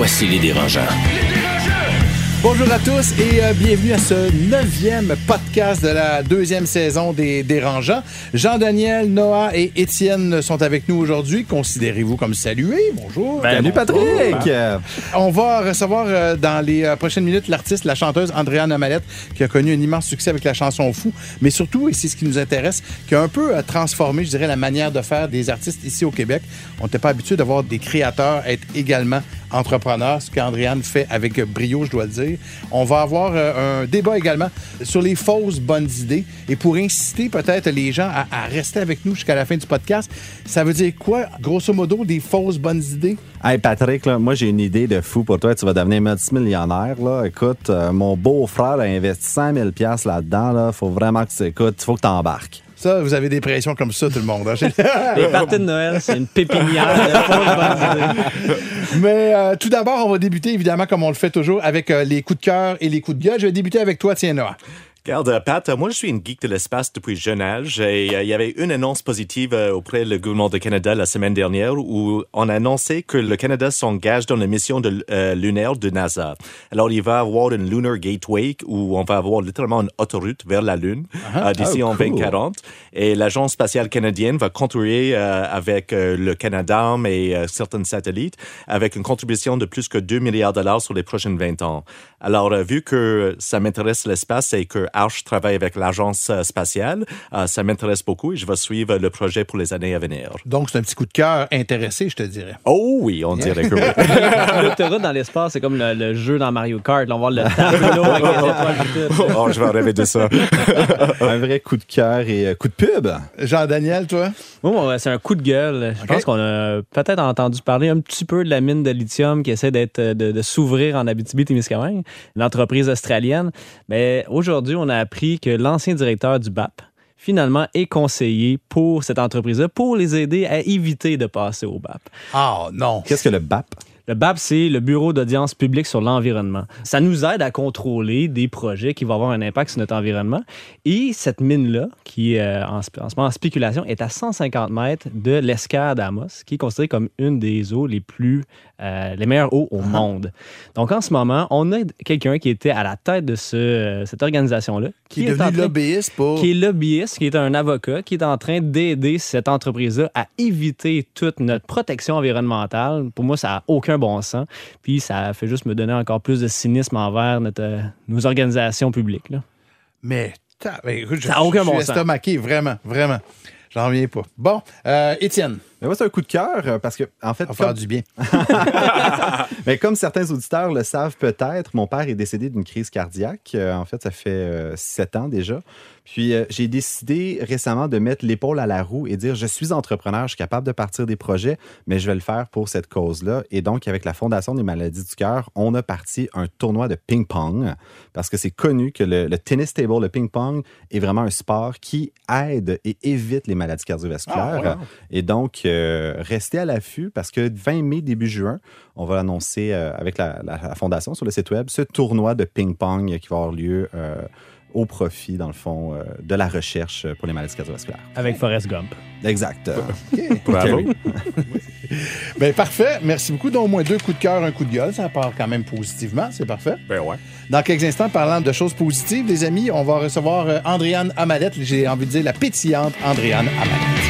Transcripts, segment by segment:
Voici les dérangeants. Bonjour à tous et euh, bienvenue à ce neuvième podcast de la deuxième saison des Dérangeants. Jean-Daniel, Noah et Étienne sont avec nous aujourd'hui. Considérez-vous comme salués. Bonjour. Salut Patrick. On va recevoir euh, dans les euh, prochaines minutes l'artiste, la chanteuse Andréane Amalette, qui a connu un immense succès avec la chanson Fou, mais surtout, et c'est ce qui nous intéresse, qui a un peu euh, transformé, je dirais, la manière de faire des artistes ici au Québec. On n'était pas habitué d'avoir des créateurs être également entrepreneurs, ce qu'Andréane fait avec brio, je dois le dire. On va avoir euh, un débat également sur les fausses bonnes idées et pour inciter peut-être les gens à, rester avec nous jusqu'à la fin du podcast. Ça veut dire quoi, grosso modo, des fausses bonnes idées? Hey Patrick, là, moi j'ai une idée de fou pour toi. Tu vas devenir multimillionnaire. Là. Écoute, euh, mon beau-frère a investi 100 000 piastres là-dedans. Là. Faut vraiment que tu écoutes. Faut que tu embarques. Ça, vous avez des pressions comme ça, tout le monde. hein? Les parties de Noël, c'est une pépinière. Mais euh, tout d'abord, on va débuter évidemment comme on le fait toujours avec euh, les coups de cœur et les coups de gueule. Je vais débuter avec toi, tiens Noah. Regarde, euh, Pat, euh, moi je suis une geek de l'espace depuis jeune âge et euh, il y avait une annonce positive euh, auprès du gouvernement du Canada la semaine dernière où on a annoncé que le Canada s'engage dans la mission de, euh, lunaire de NASA. Alors il va avoir une Lunar Gateway où on va avoir littéralement une autoroute vers la Lune euh, d'ici Oh, en cool. 2040 et l'Agence spatiale canadienne va contribuer avec le Canada et certains satellites avec une contribution de plus que 2 milliards de dollars sur les prochaines 20 ans. Alors, euh, vu que ça m'intéresse l'espace et que Arch travaille avec l'agence euh, spatiale, euh, ça m'intéresse beaucoup et je vais suivre le projet pour les années à venir. Donc, c'est un petit coup de cœur intéressé, je te dirais. Oh oui, on dirait que oui. L'autoroute dans l'espace, c'est comme le, le jeu dans Mario Kart. Là, on va voir le tableau avec les étoiles et tout. oh, je vais rêver de ça. Un vrai coup de cœur et coup de pub. Jean-Daniel, toi? Moi, c'est un coup de gueule. Je pense qu'on a peut-être entendu parler un petit peu de la mine de lithium qui essaie d'être de, de s'ouvrir en Abitibi-Témiscamingue, l'entreprise australienne. Mais aujourd'hui, on a appris que l'ancien directeur du BAP finalement est conseillé pour cette entreprise-là pour les aider à éviter de passer au BAP. Ah non. Qu'est-ce que le BAP? Le BAP, c'est le Bureau d'audience publique sur l'environnement. Ça nous aide à contrôler des projets qui vont avoir un impact sur notre environnement. Et cette mine-là, qui est euh, en, ce moment en spéculation, est à 150 mètres de l'escare d'Amos, qui est considérée comme une des eaux les plus, euh, les meilleures eaux au monde. Donc en ce moment, on a quelqu'un qui était à la tête de ce, euh, cette organisation-là, Qui est devenu train- lobbyiste pour... qui est lobbyiste, qui est un avocat, qui est en train d'aider cette entreprise-là à éviter toute notre protection environnementale. Pour moi, ça n'a aucun bon sens. Puis ça fait juste me donner encore plus de cynisme envers notre, euh, nos organisations publiques. là. Mais, ben, écoute, je, Ça a aucun je suis bon sens. estomaqué, vraiment, vraiment. J'en reviens pas. Bon, euh, Étienne, Mais moi, c'est un coup de cœur euh, parce que, en fait, on va faire comme, du bien. mais comme certains auditeurs le savent peut-être, mon père est décédé d'une crise cardiaque. Euh, en fait, ça fait euh, sept ans déjà. Puis, euh, j'ai décidé récemment de mettre l'épaule à la roue et dire je suis entrepreneur, je suis capable de partir des projets, mais je vais le faire pour cette cause-là. Et donc, avec la Fondation des maladies du cœur, on a parti un tournoi de ping-pong parce que c'est connu que le, le tennis table, le ping-pong, est vraiment un sport qui aide et évite les maladies cardiovasculaires. Ah, wow. Et donc, euh, restez à l'affût parce que 20 mai, début juin, on va annoncer euh, avec la, la- la Fondation sur le site web ce tournoi de ping-pong qui va avoir lieu euh, au profit, dans le fond, euh, de la recherche pour les maladies cardiovasculaires. Avec Forrest Gump. Exact. Bravo. Ben parfait. Merci beaucoup. Donc, au moins deux coups de cœur, un coup de gueule. Ça part quand même positivement. C'est parfait. Ben ouais. Dans quelques instants, parlant de choses positives, les amis, on va recevoir euh, Andréane Amalette. J'ai envie de dire la pétillante Andréane Amalette.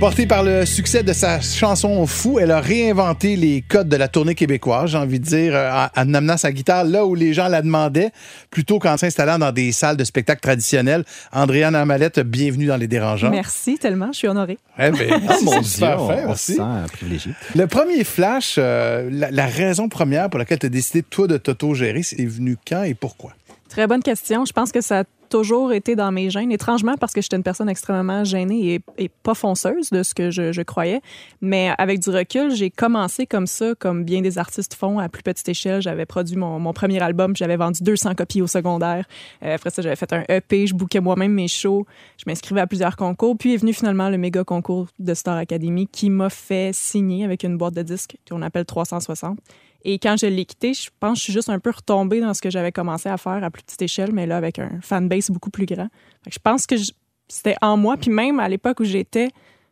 Portée par le succès de sa chanson Fou, elle a réinventé les codes de la tournée québécoise, j'ai envie de dire, euh, en en amenant sa guitare là où les gens la demandaient, plutôt qu'en s'installant dans des salles de spectacle traditionnelles. Andréane Amalette, bienvenue dans Les Dérangeants. Merci tellement, je suis honorée. Eh ben, Ah, mon Dieu, on, fin, on merci. se sent privilégié. Le premier flash, euh, la, la raison première pour laquelle tu as décidé, toi, de t'auto-gérer, c'est venu quand et pourquoi? Très bonne question. Je pense que ça a toujours été dans mes gènes, étrangement parce que j'étais une personne extrêmement gênée et, pas fonceuse de ce que je, croyais. Mais avec du recul, j'ai commencé comme ça, comme bien des artistes font à plus petite échelle. J'avais produit mon, premier album, j'avais vendu 200 copies au secondaire. Euh, après ça, j'avais fait un EP, je bouquais moi-même mes shows, je m'inscrivais à plusieurs concours. Puis est venu finalement le méga concours de Star Academy qui m'a fait signer avec une boîte de disques qu'on appelle 360. Et quand je l'ai quitté, je pense que je suis juste un peu retombée dans ce que j'avais commencé à faire à plus petite échelle, mais là, avec un fanbase beaucoup plus grand. Fait que je pense que c'était en moi. Puis même à l'époque où j'étais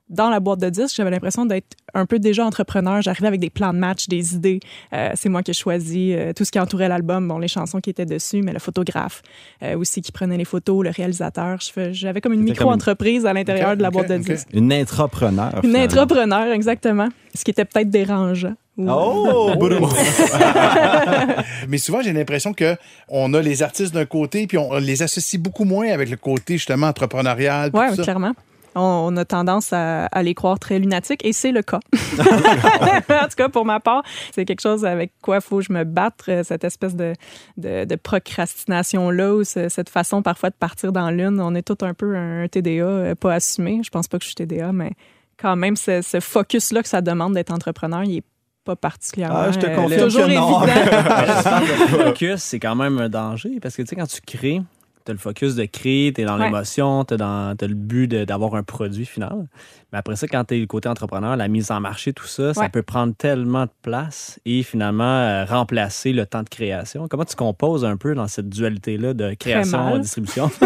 dans la boîte de disques, j'avais l'impression d'être un peu déjà entrepreneur. J'arrivais avec des plans de match, des idées. Euh, c'est moi qui ai choisi euh, tout ce qui entourait l'album, bon, les chansons qui étaient dessus, mais le photographe euh, aussi qui prenait les photos, le réalisateur. J'avais comme une micro-entreprise à l'intérieur de la boîte de ok. disques. Une intrapreneur. Une finalement. entrepreneur, exactement. Ce qui était peut-être dérangeant. Oh. Mais souvent, j'ai l'impression que on a les artistes d'un côté, puis on les associe beaucoup moins avec le côté, justement, entrepreneurial. Oui, clairement. On, on a tendance à, à les croire très lunatiques et c'est le cas. en tout cas, pour ma part, c'est quelque chose avec quoi il faut que je me batte, euh, cette espèce de, de, de procrastination-là ou ce- cette façon parfois de partir dans l'une. On est tout un peu un TDA euh, pas assumé. Je pense pas que je suis TDA, mais quand même, ce, ce focus-là que ça demande d'être entrepreneur, il est pas particulièrement Ah, je te euh, confirme toujours que non. le focus, c'est quand même un danger parce que tu sais, quand tu crées, tu as le focus de créer, tu es dans Ouais. l'émotion, tu as, le but d'avoir un produit final. Mais après ça, quand tu es le côté entrepreneur, la mise en marché, tout ça, ça peut prendre tellement de place et finalement euh, remplacer le temps de création. Comment tu composes un peu dans cette dualité-là de création mal. et distribution?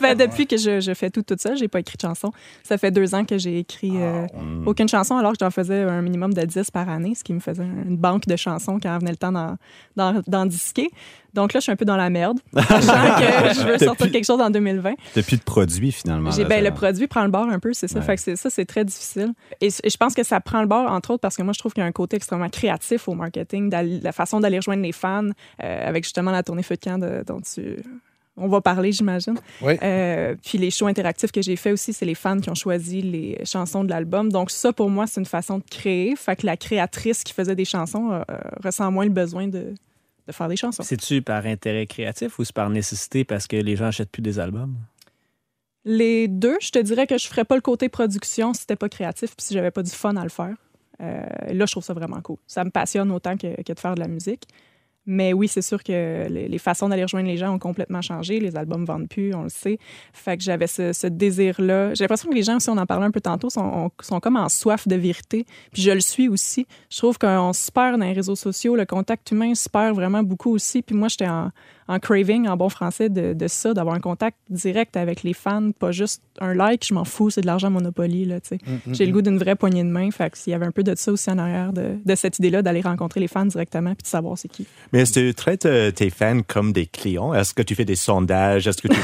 Fait, depuis que je, je fais tout toute seule, j'ai pas écrit de chanson. Ça fait deux ans que j'ai écrit euh, aucune chanson, alors que j'en faisais un minimum de 10 par année, ce qui me faisait une banque de chansons quand venait le temps d'en, disquer. Donc là, je suis un peu dans la merde, sachant que je veux sortir Depuis- quelque chose en 2020. T'as plus de produits, finalement. J'ai, ben, le produit prend le bord un peu, c'est ça. Ouais. Fait que c'est, ça, c'est très difficile. Et, et je pense que ça prend le bord, entre autres, parce que moi, je trouve qu'il y a un côté extrêmement créatif au marketing, la façon d'aller rejoindre les fans, euh, avec justement la tournée Feu de camp de- dont tu... On va parler, j'imagine. Oui. Euh, puis les shows interactifs que j'ai fait aussi, c'est les fans qui ont choisi les chansons de l'album. Donc ça, pour moi, c'est une façon de créer. Fait que la créatrice qui faisait des chansons euh, ressent moins le besoin de, de faire des chansons. C'est-tu par intérêt créatif ou c'est par nécessité parce que les gens achètent plus des albums? Les deux, je te dirais que je ferais pas le côté production si c'était pas créatif puis si j'avais pas du fun à le faire. Euh, là, je trouve ça vraiment cool. Ça me passionne autant que, que de faire de la musique. Mais oui, c'est sûr que les, les façons d'aller rejoindre les gens ont complètement changé. Les albums vendent plus, on le sait. Fait que j'avais ce, ce désir-là. J'ai l'impression que les gens aussi, on en parlait un peu tantôt, sont, on- sont comme en soif de vérité. Puis je le suis aussi. Je trouve qu'on se perd dans les réseaux sociaux. Le contact humain se perd vraiment beaucoup aussi. Puis moi, j'étais en, en craving, en bon français, de, de ça, d'avoir un contact direct avec les fans, pas juste un like, je m'en fous, c'est de l'argent Monopoly, là, tu sais. J'ai le goût d'une vraie poignée de main, fait que s'il y avait un peu de ça aussi en arrière de, de cette idée-là, d'aller rencontrer les fans directement puis de savoir c'est qui. Mais est-ce que tu traites euh, tes fans comme des clients? Est-ce que tu fais des sondages? Est-ce que tu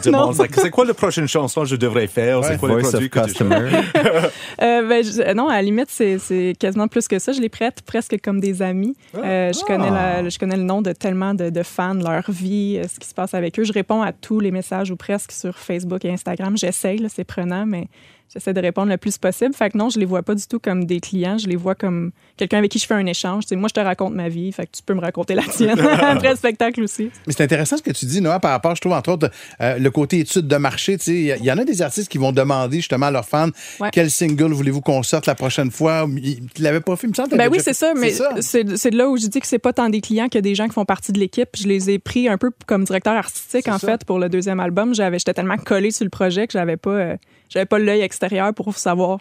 te demandes like, c'est quoi la prochaine chanson que je devrais faire? Ouais. C'est quoi le produit que tu customer. Euh, ben, je- non, à la limite, c'est c'est quasiment plus que ça. Je les prête presque comme des amis. Euh, je, connais la- je connais le nom de tellement de, de fans, leur vie, euh, ce qui se passe avec eux. Je réponds à tous les messages ou presque sur Facebook et Instagram. J'essaye, là, c'est prenant, mais j'essaie de répondre le plus possible. Fait que non, je les vois pas du tout comme des clients. Je les vois comme quelqu'un avec qui je fais un échange. Moi, je te raconte ma vie, fait que tu peux me raconter la tienne après le spectacle aussi. Mais c'est intéressant ce que tu dis, Noah, par rapport, je trouve, entre autres, euh, le côté étude de marché. Tu sais, Il y, en a des artistes qui vont demander justement à leurs fans Ouais. quel single voulez-vous qu'on sorte la prochaine fois? Tu l'avais pas fait, il me semble. que Ben oui, c'est ça, mais c'est c'est de là où je dis que c'est pas tant des clients que des gens qui font partie de l'équipe. Je les ai pris un peu comme directeur artistique, en ça. fait, pour le deuxième album. J'avais, J'étais tellement collée sur le projet que j'avais pas, euh, j'avais pas l'œil extérieur pour savoir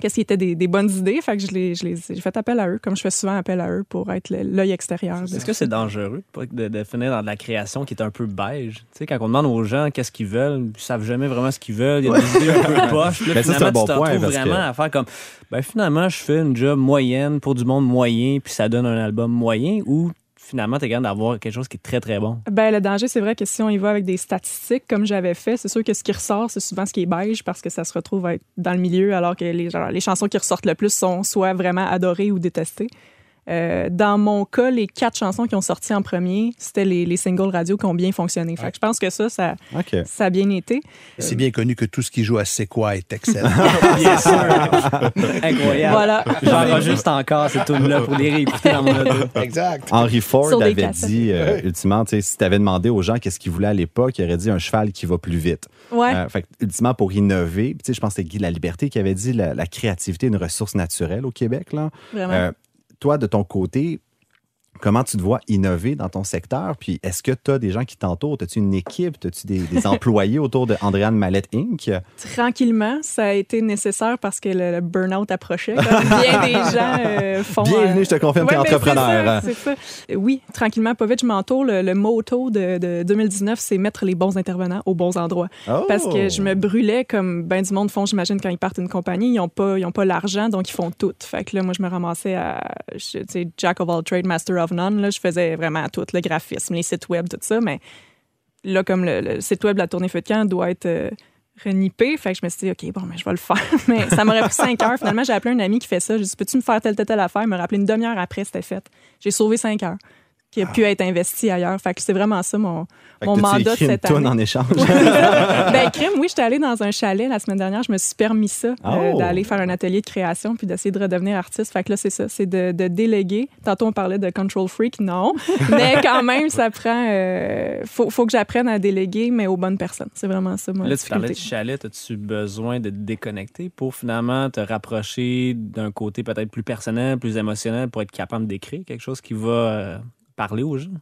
qu'est-ce qui était des, des bonnes idées. Fait que je les, je les, j'ai fait appel à eux, comme je fais souvent appel à eux pour être l'œil extérieur. Est-ce que c'est dangereux de, de finir dans de la création qui est un peu beige? Tu sais, quand on demande aux gens qu'est-ce qu'ils veulent, ils savent jamais vraiment ce qu'ils veulent. Il y a des idées un peu poches. Puis là, ça, c'est finalement, un bon tu te point, retrouves parce vraiment que- à faire comme, ben finalement, je fais une job moyenne pour du monde moyen, puis ça donne un album moyen, ou finalement, tu es capable d'avoir quelque chose qui est très, très bon. Ben, le danger, c'est vrai que si on y va avec des statistiques, comme j'avais fait, c'est sûr que ce qui ressort, c'est souvent ce qui est beige parce que ça se retrouve dans le milieu, alors que les, les chansons qui ressortent le plus sont soit vraiment adorées ou détestées. Euh, dans mon cas, les quatre chansons qui ont sorti en premier, c'était les, les singles radio qui ont bien fonctionné. Fait que je pense que ça, ça, ça a bien été. C'est bien connu que tout ce qui joue à C'est quoi est excellent. Bien sûr. Incroyable. Voilà. J'enregistre encore ces tunes-là pour les réécouter dans mon auto. exact. Henry Ford avait cassettes. dit, euh, ultimement, si tu avais demandé aux gens qu'est-ce qu'ils voulaient à l'époque, il aurait dit un cheval qui va plus vite. Ouais. Euh, fait que, ultimement, pour innover, tu sais, je pense que c'est Guy La Liberté qui avait dit la, la créativité est une ressource naturelle au Québec. Là. Vraiment. Toi, de ton côté, comment tu te vois innover dans ton secteur? Puis est-ce que tu as des gens qui t'entourent? As-tu une équipe? As-tu des, des employés autour de Andréane Mallette Inc?? Tranquillement, ça a été nécessaire parce que le, le burn-out approchait. Comme bien des gens euh, font. Bienvenue, euh, je te confirme, tu es entrepreneur. Ça, c'est ça. Oui, tranquillement, pas vite, je m'entoure. Le, le motto de, de 2019, c'est mettre les bons intervenants aux bons endroits. Oh! Parce que je me brûlais comme ben du monde font, j'imagine, quand ils partent d'une compagnie. Ils n'ont pas, ils ont pas l'argent, donc ils font tout. Fait que là, moi, je me ramassais à, je- Jack of all trades, master of Là, je faisais vraiment tout, le graphisme, les sites web, tout ça. Mais là, comme le, le site web de la tournée Feu de camp doit être euh, renippé, fait que je me suis dit, OK, bon, mais je vais le faire. mais ça m'aurait pris cinq heures. Finalement, j'ai appelé un ami qui fait ça. J'ai dit, peux-tu me faire telle, telle, telle affaire? Il m'a rappelé une demi-heure après, c'était fait. J'ai sauvé cinq heures qui a pu être investi ailleurs. Fait que c'est vraiment ça mon, Fait mon mandat de écrit cette année. en échange? ben, crime, oui, j'étais allée dans un chalet la semaine dernière. Je me suis permis ça, euh, Oh! d'aller faire un atelier de création puis d'essayer de redevenir artiste. Fait que là, c'est ça, c'est de, de déléguer. Tantôt, on parlait de control freak, non. mais quand même, ça prend. euh, faut, faut que j'apprenne à déléguer, mais aux bonnes personnes. C'est vraiment ça, moi. Là, tu parlais de chalet. As-tu besoin de te déconnecter pour finalement te rapprocher d'un côté peut-être plus personnel, plus émotionnel pour être capable d'écrire quelque chose qui va euh,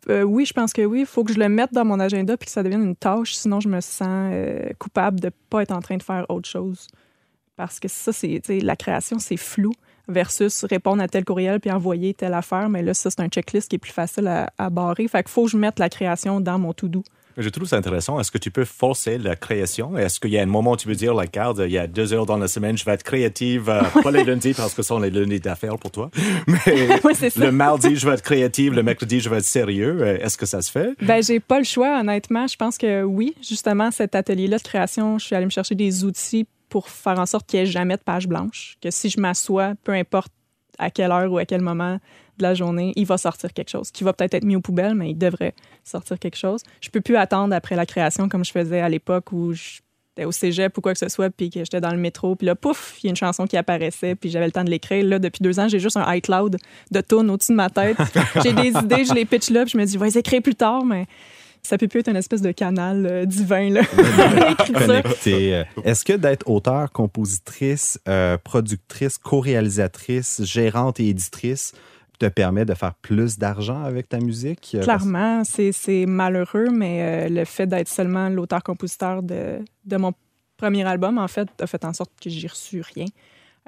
Euh, oui, je pense que oui. Il faut que je le mette dans mon agenda puis que ça devienne une tâche. Sinon, je me sens euh, coupable de ne pas être en train de faire autre chose. Parce que ça, c'est la création, c'est flou versus répondre à tel courriel puis envoyer telle affaire. Mais là, ça, c'est un checklist qui est plus facile à, à barrer. Fait qu'il faut que je mette la création dans mon to-do. Je trouve ça intéressant. Est-ce que tu peux forcer la création? Est-ce qu'il y a un moment où tu peux dire, la garde, il y a deux heures dans la semaine, je vais être créative, euh, pas les lundis parce que ce sont les lundis d'affaires pour toi, mais le mardi, je vais être créative, le mercredi, je vais être sérieux. Euh, Est-ce que ça se fait? Ben, j'ai pas le choix, honnêtement. Je pense que oui. Justement, cet atelier-là de création, je suis allée me chercher des outils pour faire en sorte qu'il n'y ait jamais de page blanche. Que si je m'assois, peu importe à quelle heure ou à quel moment de la journée, il va sortir quelque chose qui va peut-être être mis aux poubelles, mais il devrait sortir quelque chose. Je peux plus attendre après la création comme je faisais à l'époque où j'étais au cégep ou quoi que ce soit, puis que j'étais dans le métro, puis là, pouf, il y a une chanson qui apparaissait, puis j'avais le temps de l'écrire. Là, depuis deux ans, j'ai juste un iCloud de tunes au-dessus de ma tête. j'ai des idées, je les pitch là, puis je me dis, je vais les écrire plus tard, mais ça peut plus être une espèce de canal euh, divin, là. Euh, Est-ce que d'être auteur, compositrice, euh, productrice, co-réalisatrice, gérante et éditrice te permet de faire plus d'argent avec ta musique? Euh, Clairement, c'est malheureux, mais euh, le fait d'être seulement l'auteur-compositeur de, de mon premier album, en fait, a fait en sorte que j'ai reçu rien.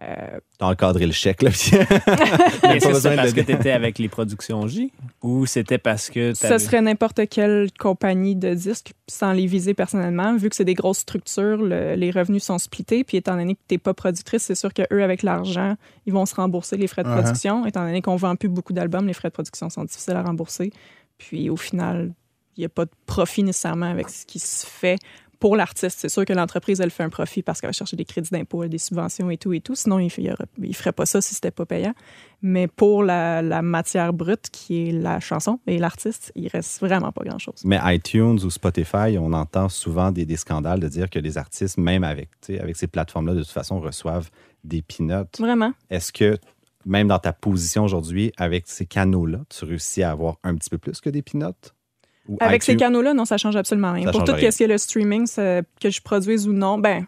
Euh, T'as encadré le chèque, là. Est-ce que parce que tu étais avec les productions J ou c'était parce que ça t'avais- serait n'importe quelle compagnie de disques, sans les viser personnellement. Vu que c'est des grosses structures, le- les revenus sont splittés. Puis étant donné que tu n'es pas productrice, c'est sûr qu'eux, avec l'argent, ils vont se rembourser les frais de Uh-huh. production. Étant donné qu'on vend plus beaucoup d'albums, les frais de production sont difficiles à rembourser. Puis au final, il n'y a pas de profit nécessairement avec ce qui se fait pour l'artiste. C'est sûr que l'entreprise, elle fait un profit parce qu'elle va chercher des crédits d'impôt, des subventions et tout et tout. Sinon, il ne ferait pas ça si c'était pas payant. Mais pour la, la matière brute, qui est la chanson et l'artiste, il reste vraiment pas grand-chose. Mais iTunes ou Spotify, on entend souvent des, des scandales de dire que les artistes, même avec, ces plateformes-là, de toute façon, reçoivent des peanuts. Vraiment. Est-ce que, même dans ta position aujourd'hui, avec ces canaux-là, tu réussis à avoir un petit peu plus que des peanuts? Ou Avec ces canaux-là, non, ça change absolument rien. Ça Pour tout rien. ce qui est le streaming, que je produise ou non, ben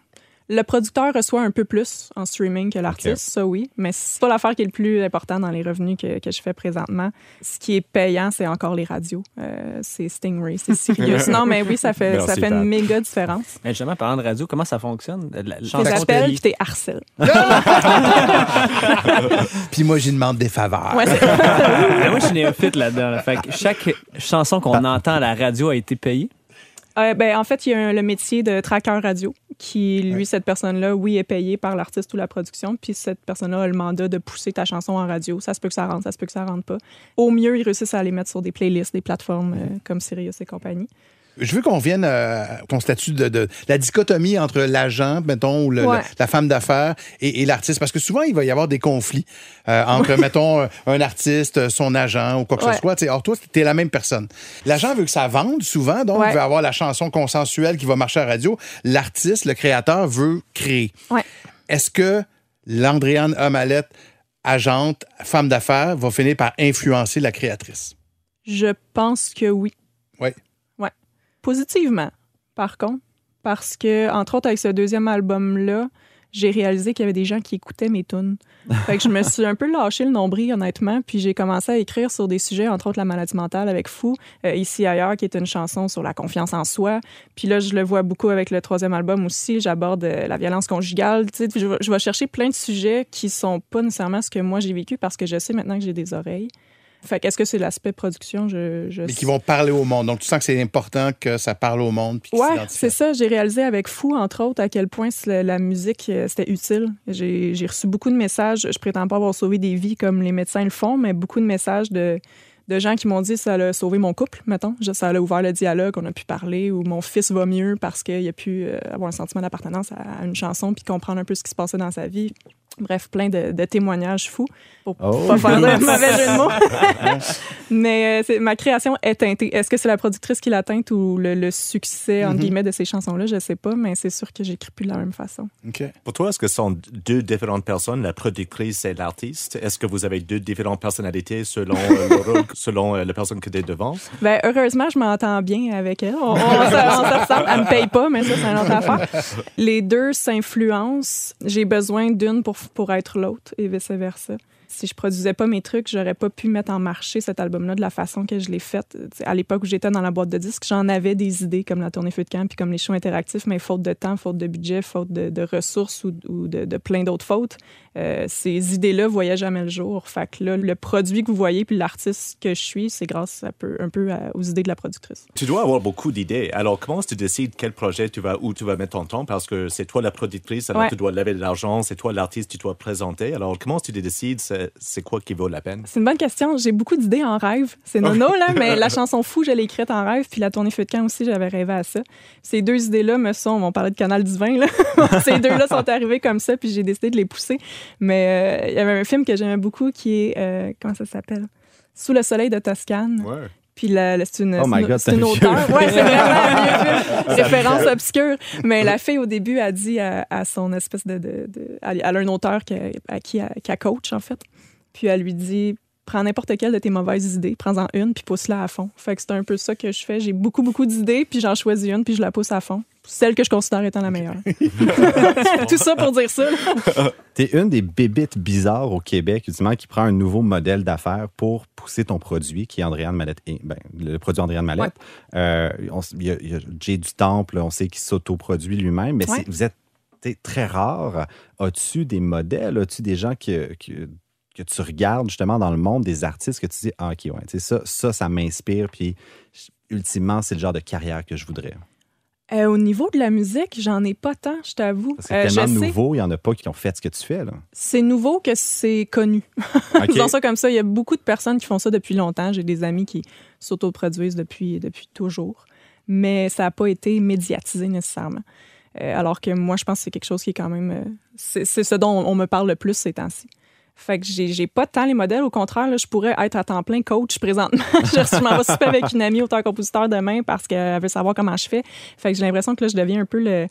le producteur reçoit un peu plus en streaming que l'artiste, ça oui, mais c'est pas l'affaire qui est le plus important dans les revenus que, que je fais présentement. Ce qui est payant, c'est encore les radios. Euh, c'est Stingray, c'est Sirius. non, mais oui, ça fait, Merci, ça fait une méga différence. Mais justement, parlant de radio, comment ça fonctionne? Tu chanson appelles payée. puis t'es harcèle. Puis moi, j'y demande des faveurs. Ouais, moi, je suis néophyte là-dedans. là. Fait que chaque chanson qu'on entend à la radio a été payée. Euh, ben, en fait, il y a un- le métier de tracker radio qui, lui, Ouais. cette personne-là, oui, est payée par l'artiste ou la production. Puis cette personne-là a le mandat de pousser ta chanson en radio. Ça se peut que ça rentre, ça se peut que ça rentre pas. Au mieux, ils réussissent à les mettre sur des playlists, des plateformes euh, comme Sirius et compagnie. Je veux qu'on revienne euh, à ton statut de, de- la dichotomie entre l'agent, mettons, ou le- Ouais. le- la femme d'affaires et, et l'artiste. Parce que souvent, il va y avoir des conflits euh, entre, mettons, euh, un artiste, son agent ou quoi que Ouais. ce soit. Or, toi, tu es la même personne. L'agent veut que ça vende souvent, donc Ouais. il veut avoir la chanson consensuelle qui va marcher à la radio. L'artiste, le créateur, veut créer. Est-ce que l'Andréane Amalette, agente, femme d'affaires, va finir par influencer la créatrice? Je pense que oui. Oui. Positivement, par contre. Parce que, entre autres, avec ce deuxième album-là, j'ai réalisé qu'il y avait des gens qui écoutaient mes tunes. Fait que je me suis un peu lâché le nombril, honnêtement, puis j'ai commencé à écrire sur des sujets, entre autres la maladie mentale avec Fou, euh, Ici ailleurs, qui est une chanson sur la confiance en soi. Puis là, je le vois beaucoup avec le troisième album aussi, j'aborde euh, la violence conjugale. Je, vais- je vais chercher plein de sujets qui sont pas nécessairement ce que moi j'ai vécu parce que je sais maintenant que j'ai des oreilles. Fait qu'est-ce que c'est l'aspect production? Je, je Mais qui vont parler au monde. Donc, tu sens que c'est important que ça parle au monde. S'identifient. c'est ça. J'ai réalisé avec Fou, entre autres, à quel point la musique, euh, c'était utile. J'ai reçu beaucoup de messages. Je prétends pas avoir sauvé des vies comme les médecins le font, mais beaucoup de messages de, de gens qui m'ont dit ça a sauvé mon couple, mettons. Ça a ouvert le dialogue, on a pu parler, ou mon fils va mieux parce qu'il a pu euh, avoir un sentiment d'appartenance à, à une chanson puis comprendre un peu ce qui se passait dans sa vie. Bref, plein de, de témoignages fous pour Oh. pas faire de mauvais jeu de mots. Mais euh, ma création est teintée. Est-ce que c'est la productrice qui l'a teinte ou le, le succès, entre Mhm. guillemets, de ces chansons-là? Je sais pas, mais c'est sûr que j'écris plus de la même façon. Pour toi, est-ce que ce sont deux différentes personnes, la productrice et l'artiste? Est-ce que vous avez deux différentes personnalités selon euh, le rôle, selon euh, la personne que tu es devant? Ben, heureusement, je m'entends bien avec elle. On, on, se- on se ressemble. Elle me paye pas, mais ça, c'est une autre affaire. Les deux s'influencent. J'ai besoin d'une pour, pour être l'autre et vice-versa. Si je produisais pas mes trucs, j'aurais pas pu mettre en marché cet album-là de la façon que je l'ai fait. Tu sais, À l'époque où j'étais dans la boîte de disques, j'en avais des idées comme la tournée Feu de camp puis comme les shows interactifs, mais faute de temps, faute de budget, faute de, de ressources ou, ou de, de plein d'autres fautes, euh, ces idées-là voyaient jamais le jour. Fait que là, le produit que vous voyez puis l'artiste que je suis, c'est grâce un peu, un peu à- aux idées de la productrice. Tu dois avoir beaucoup d'idées. Alors, comment tu décides quel projet tu vas, où tu vas mettre ton temps? Parce que c'est toi la productrice, alors Ouais. tu dois lever de l'argent, c'est toi l'artiste, tu dois présenter. Alors, comment tu décides c'est quoi qui vaut la peine? C'est une bonne question. J'ai beaucoup d'idées en rêve. C'est nono, là, mais la chanson Fou, je l'ai écrite en rêve. Puis la tournée Feu de camp aussi, j'avais rêvé à ça. Ces deux idées-là me sont, on parlait de Canal du vin, là. Ces deux-là sont arrivées comme ça, puis j'ai décidé de les pousser. Mais euh, il y avait un film que j'aimais beaucoup qui est, euh, comment ça s'appelle? Sous le soleil de Toscane. Ouais. Puis la, c'est une, Oh my c'est une- God, c'est c'est une un auteure. Ouais, c'est vraiment. Référence obscure. Mais la fille, au début, a dit à, à son espèce de. de, de- elle a un auteur qui, à qui elle, coach, en fait. Puis elle lui dit prends n'importe quelle de tes mauvaises idées, prends-en une, puis pousse-la à fond. Fait que c'est un peu ça que je fais. J'ai beaucoup, beaucoup d'idées, puis j'en choisis une, puis je la pousse à fond. Celle que je considère étant la meilleure. Tout ça pour dire ça. là. T'es une des bébites bizarres au Québec, justement, qui prend un nouveau modèle d'affaires pour pousser ton produit, qui est Andréane Mallette. et- ben, le produit Andréane Mallette. Euh, on s- Il y, a- y du Temple, on sait qu'il s'autoproduit lui-même, mais c'est- Ouais. vous êtes t'es très rare. As-tu des modèles? As-tu des gens que, que, que tu regardes justement dans le monde, des artistes que tu dis, ah, OK, ouais, tu sais, ça, ça, ça m'inspire, puis ultimement, c'est le genre de carrière que je voudrais? Euh, au niveau de la musique, j'en ai pas tant, je t'avoue. Que Euh, tellement nouveau, il n'y en a pas qui ont fait ce que tu fais. Là. c'est nouveau que c'est connu. OK. Disons ça comme ça, il y a beaucoup de personnes qui font ça depuis longtemps. J'ai des amis qui s'autoproduisent depuis, depuis toujours, mais ça n'a pas été médiatisé nécessairement. Euh, alors que moi, je pense que c'est quelque chose qui est quand même... euh, c'est c'est ce dont on me parle le plus ces temps-ci. Fait que j'ai j'ai pas tant les modèles. Au contraire, là, je pourrais être à temps plein coach présentement. je m'en vais souper avec une amie auteur-compositeur demain parce qu'elle veut savoir comment je fais. Fait que j'ai l'impression que là, je deviens un peu le,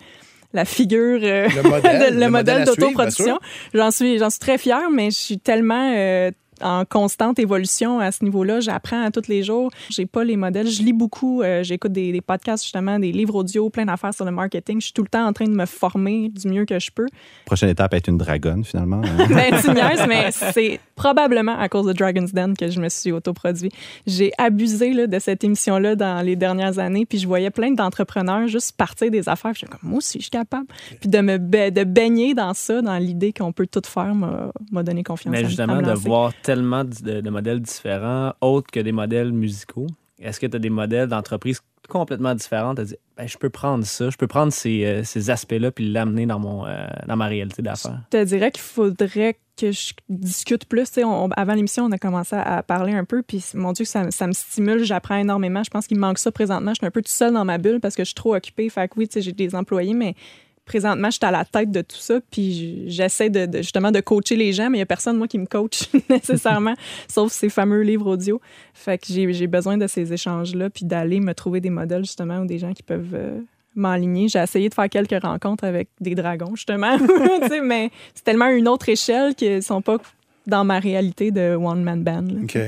la figure, euh, Le modèle, le d'autoproduction. J'en suis, j'en suis très fière, mais je suis tellement euh, en constante évolution à ce niveau-là. J'apprends à tous les jours. J'ai pas les modèles. Je lis beaucoup. euh, J'écoute des, des podcasts, justement, des livres audio, plein d'affaires sur le marketing. Je suis tout le temps en train de me former du mieux que je peux. Prochaine étape, être une dragonne, finalement. hein. Ben, tu niaises, mais c'est probablement à cause de Dragon's Den que je me suis autoproduit. J'ai abusé là, de cette émission-là dans les dernières années, puis je voyais plein d'entrepreneurs juste partir des affaires. puis J'étais comme, moi aussi, je suis capable. Puis de me ba- de baigner dans ça, dans l'idée qu'on peut tout faire, m'a donné confiance. Mais à justement, me de voir tellement de, modèles différents, autres que des modèles musicaux, est-ce que tu as des modèles d'entreprise complètement différente. Tu dit, ben, je peux prendre ça, je peux prendre ces, euh, ces aspects-là puis l'amener dans, euh, dans ma réalité d'affaires. Je te dirais qu'il faudrait que je discute plus. Sais, on- avant l'émission, on a commencé à, parler un peu, puis mon Dieu, ça, ça me stimule, j'apprends énormément. Je pense qu'il me manque ça présentement. Je suis un peu tout seul dans ma bulle parce que je suis trop occupée. Fait que oui, j'ai des employés, mais présentement, je suis à la tête de tout ça, puis j'essaie de, justement de coacher les gens, mais il n'y a personne, moi, qui me coach nécessairement, sauf ces fameux livres audio. Fait que j'ai besoin de ces échanges-là, puis d'aller me trouver des modèles, justement, ou des gens qui peuvent euh, m'enligner. J'ai essayé de faire quelques rencontres avec des dragons, justement, mais c'est tellement une autre échelle qu'ils ne sont pas dans ma réalité de one-man band. OK.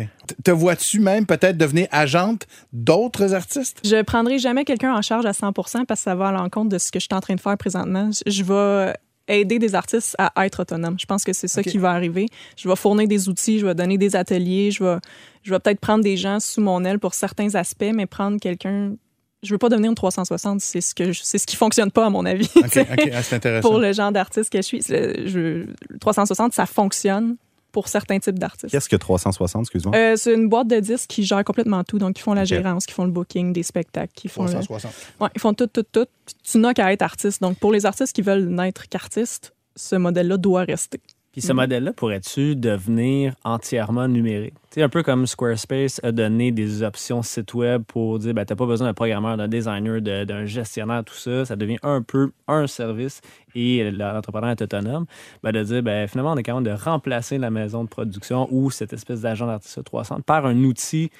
Te vois-tu même peut-être devenir agente d'autres artistes? Je prendrai jamais quelqu'un en charge à 100 parce que ça va à l'encontre de ce que je suis en train de faire présentement. Je vais aider des artistes à être autonomes. Je pense que c'est ça qui va arriver. Je vais fournir des outils, je vais donner des ateliers, je vais, je vais peut-être prendre des gens sous mon aile pour certains aspects, mais prendre quelqu'un... Je veux pas devenir une 360, c'est ce que c'est ce qui fonctionne pas à mon avis. Ah, c'est intéressant. pour le genre d'artiste que je suis. Je- le 360, ça fonctionne pour certains types d'artistes. Qu'est-ce que 360, excuse-moi? Euh, c'est une boîte de disques qui gère complètement tout. Donc, ils font la gérance, qui font le booking des spectacles, qui font le- 360. Ouais, ils font tout, tout, tout. Tu n'as qu'à être artiste. Donc, pour les artistes qui veulent n'être qu'artistes, ce modèle-là doit rester. Puis ce modèle-là, pourrais-tu devenir entièrement numérique? Sais, un peu comme Squarespace a donné des options site web pour dire, ben, t'as pas besoin d'un programmeur, d'un designer, de- d'un gestionnaire, tout ça. Ça devient un peu un service et l'entrepreneur est autonome. Ben, de dire, ben, finalement, on est capable de remplacer la maison de production ou cette espèce d'agent d'artiste 300 par un outil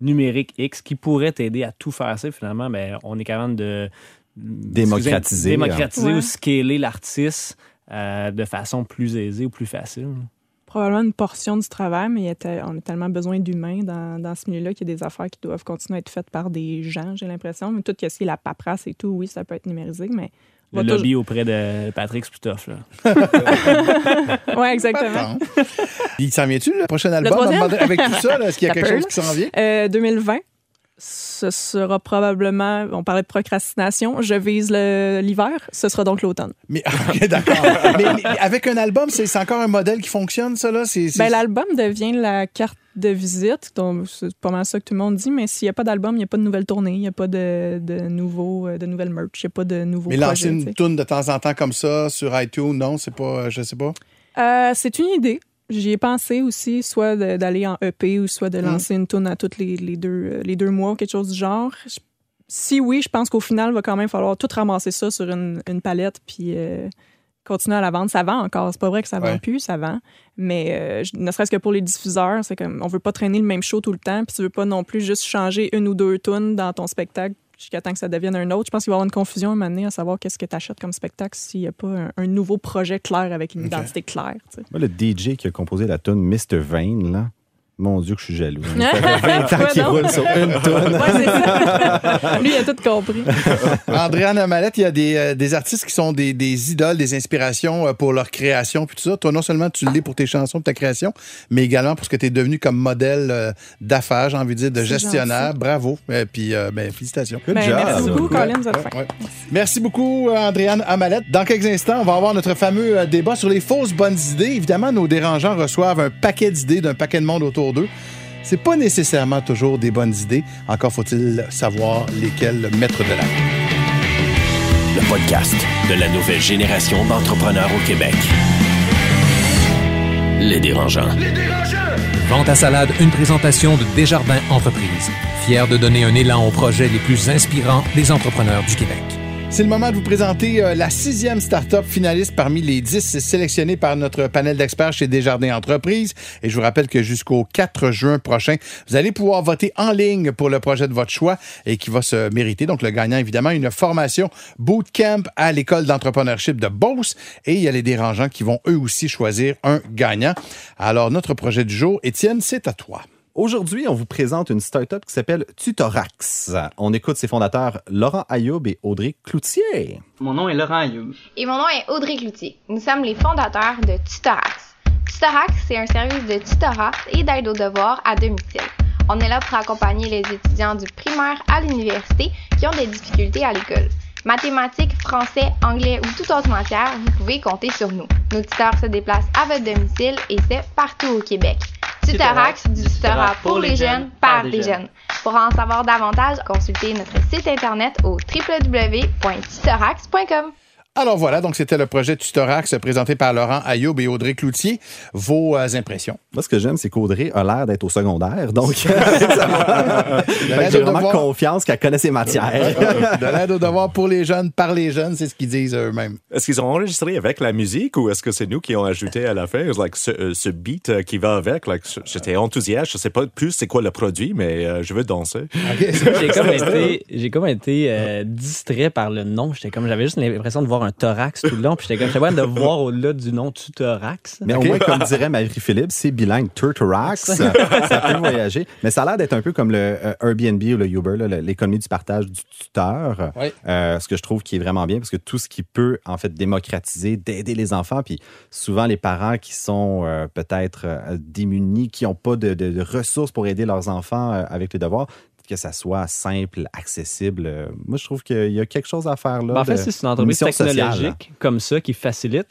numérique X qui pourrait t'aider à tout faire ça. Finalement, ben, on est capable de Démocratiser, démocratiser hein. ou scaler l'artiste euh, de façon plus aisée ou plus facile. Probablement une portion du travail, mais il y a te- on a tellement besoin d'humains dans, dans ce milieu-là qu'il y a des affaires qui doivent continuer à être faites par des gens, j'ai l'impression. Mais tout ce qui est la paperasse et tout, oui, ça peut être numérisé, mais. Le lobby auprès de Patrick Sputoff. Là. Ouais, exactement. Il s'en vient-tu, le prochain album? Avec tout ça, est-ce qu'il y a Ça quelque peut, chose là. qui s'en vient? Euh, 2020, ce sera probablement, on parlait de procrastination, je vise l'hiver, ce sera donc l'automne. Mais, OK, d'accord. mais, mais avec un album, c'est encore un modèle qui fonctionne, ça, là? C'est, Ben, l'album devient la carte de visite, donc c'est pas mal ça que tout le monde dit, mais s'il n'y a pas d'album, il n'y a pas de nouvelle tournée, il n'y a pas de, de, nouveaux, euh, de nouvelles merch, il n'y a pas de nouveaux mais lancer une tune de temps en temps comme ça sur iTunes, non, c'est pas, euh, je sais pas. Euh, c'est une idée. J'y ai pensé aussi, soit d'aller en EP ou soit de lancer une tune à tous les, les deux, euh, les deux mois ou quelque chose du genre. Je- si oui, je pense qu'au final, il va quand même falloir tout ramasser ça sur une, une palette puis euh, continuer à la vendre. Ça vend encore. C'est pas vrai que ça vend Ouais. plus, ça vend. Mais euh, je- ne serait-ce que pour les diffuseurs, c'est comme on veut pas traîner le même show tout le temps puis tu veux pas non plus juste changer une ou deux tunes dans ton spectacle jusqu'à temps que ça devienne un autre. Je pense qu'il va y avoir une confusion à un moment donné à savoir qu'est-ce que tu achètes comme spectacle s'il n'y a pas un, un nouveau projet clair avec une identité claire. tu sais. Moi, le DJ qui a composé la tune Mr. Vane, là, mon Dieu que je suis jaloux. Ouais, Ça fait 20 ans qu'il donc. roule sur une. Ouais. Lui, il a tout compris. Andréane Amalette, il y a des, euh, des artistes qui sont des, des idoles, des inspirations euh, pour leur création, puis tout ça. Toi, non seulement tu l'es pour tes chansons, pour ta création, mais également pour ce que tu es devenu comme modèle euh, d'affaires, j'ai envie de dire, de gestionnaire. Bravo. Et puis, euh, ben, félicitations. Good Ben, job. merci beaucoup, Colin, vous êtes ouais, fin. ouais. Merci beaucoup, Andréane Amalette. Dans quelques instants, on va avoir notre fameux débat sur les fausses bonnes idées. Évidemment, nos dérangeants reçoivent un paquet d'idées d'un paquet de monde autour d'eux. C'est pas nécessairement toujours des bonnes idées. Encore faut-il savoir lesquelles mettre de l'avant. Le podcast de la nouvelle génération d'entrepreneurs au Québec. Les dérangeants. Vente à salade, une présentation de Desjardins Entreprises, fier de donner un élan aux projets les plus inspirants des entrepreneurs du Québec. C'est le moment de vous présenter euh, la sixième start-up finaliste parmi les dix sélectionnées par notre panel d'experts chez Desjardins Entreprises. Et je vous rappelle que jusqu'au 4 juin prochain, vous allez pouvoir voter en ligne pour le projet de votre choix et qui va se mériter. Donc, le gagnant, évidemment, une formation bootcamp à l'école d'entrepreneurship de Beauce. Et il y a les dérangeants qui vont eux aussi choisir un gagnant. Alors, notre projet du jour, Étienne, c'est à toi. Aujourd'hui, on vous présente une start-up qui s'appelle Tutorax. On écoute ses fondateurs Laurent Ayoub et Audrey Cloutier. Mon nom est Laurent Ayoub. Et mon nom est Audrey Cloutier. Nous sommes les fondateurs de Tutorax. Tutorax, c'est un service de tutorat et d'aide aux devoirs à domicile. On est là pour accompagner les étudiants du primaire à l'université qui ont des difficultés à l'école. Mathématiques, français, anglais ou toute autre matière, vous pouvez compter sur nous. Nos tuteurs se déplacent à votre domicile et c'est partout au Québec. Tutorax, du tutorat pour les jeunes, par des jeunes. Pour en savoir davantage, consultez notre site internet au www.tutorax.com. Alors voilà, donc c'était le projet Tutorax présenté par Laurent Ayoub et Audrey Cloutier. Vos euh, impressions? Moi, ce que j'aime, c'est qu'Audrey a l'air d'être au secondaire. Donc, j'ai vraiment confiance qu'elle connaît ses matières. de l'aide au devoir pour les jeunes, par les jeunes, c'est ce qu'ils disent eux-mêmes. Est-ce qu'ils ont enregistré avec la musique ou est-ce que c'est nous qui ont ajouté à la fin like, ce, euh, ce beat euh, qui va avec? Like, J'étais enthousiaste. Je sais pas plus c'est quoi le produit, mais euh, je veux danser. j'ai comme été, j'ai comme été euh, distrait par le nom. J'étais comme, j'avais juste l'impression de voir un thorax tout le long. Puis j'étais comme, j'étais de voir au-delà du nom du thorax. Mais au moins, comme dirait Marie-Philippe, c'est bilingue. Turtorax, ça peut voyager. Mais ça a l'air d'être un peu comme le euh, Airbnb ou le Uber, l'économie du partage du tuteur. Oui. Euh, ce que je trouve qui est vraiment bien, parce que tout ce qui peut, en fait, démocratiser, d'aider les enfants. Puis souvent, les parents qui sont euh, peut-être euh, démunis, qui n'ont pas de, de, de, ressources pour aider leurs enfants euh, avec les devoirs, que ça soit simple, accessible. Euh, moi, je trouve qu'il y a quelque chose à faire là. Ben, en fait, de- si c'est une entreprise sociale. technologique comme ça qui facilite,